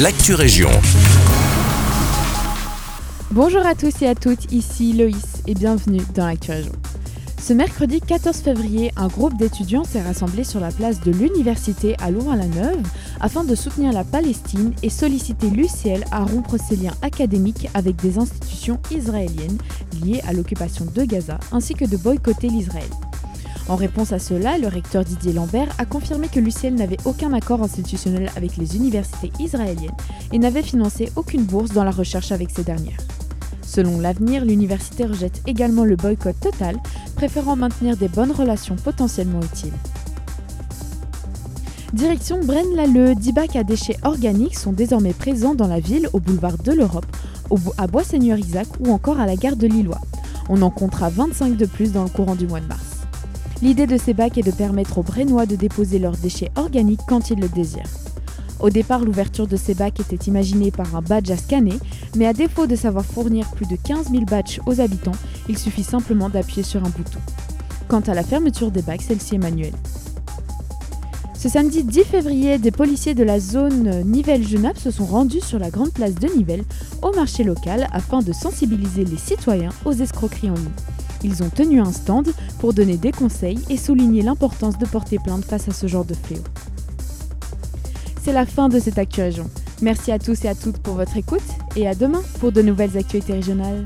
l'actu région. Bonjour à tous et à toutes, ici Loïs et bienvenue dans l'actu région. Ce mercredi 14 février, un groupe d'étudiants s'est rassemblé sur la place de l'université à Louvain-la-Neuve afin de soutenir la Palestine et solliciter l'UCL à rompre ses liens académiques avec des institutions israéliennes liées à l'occupation de Gaza ainsi que de boycotter l'Israël. En réponse à cela, le recteur Didier Lambert a confirmé que l'UCL n'avait aucun accord institutionnel avec les universités israéliennes et n'avait financé aucune bourse dans la recherche avec ces dernières. Selon l'avenir, l'université rejette également le boycott total, préférant maintenir des bonnes relations potentiellement utiles. Direction Braine-l'Alleud, 10 bacs à déchets organiques sont désormais présents dans la ville au boulevard de l'Europe, à Bois-Seigneur-Isaac ou encore à la gare de Lillois. On en comptera 25 de plus dans le courant du mois de mars. L'idée de ces bacs est de permettre aux Brennois de déposer leurs déchets organiques quand ils le désirent. Au départ, l'ouverture de ces bacs était imaginée par un badge à scanner, mais à défaut de savoir fournir plus de 15 000 badges aux habitants, il suffit simplement d'appuyer sur un bouton. Quant à la fermeture des bacs, celle-ci est manuelle. Ce samedi 10 février, des policiers de la zone Nivelles-Genappe se sont rendus sur la grande place de Nivelles, au marché local, afin de sensibiliser les citoyens aux escroqueries en ligne. Ils ont tenu un stand pour donner des conseils et souligner l'importance de porter plainte face à ce genre de fléau. C'est la fin de cette Actu. Merci à tous et à toutes pour votre écoute et à demain pour de nouvelles actualités régionales.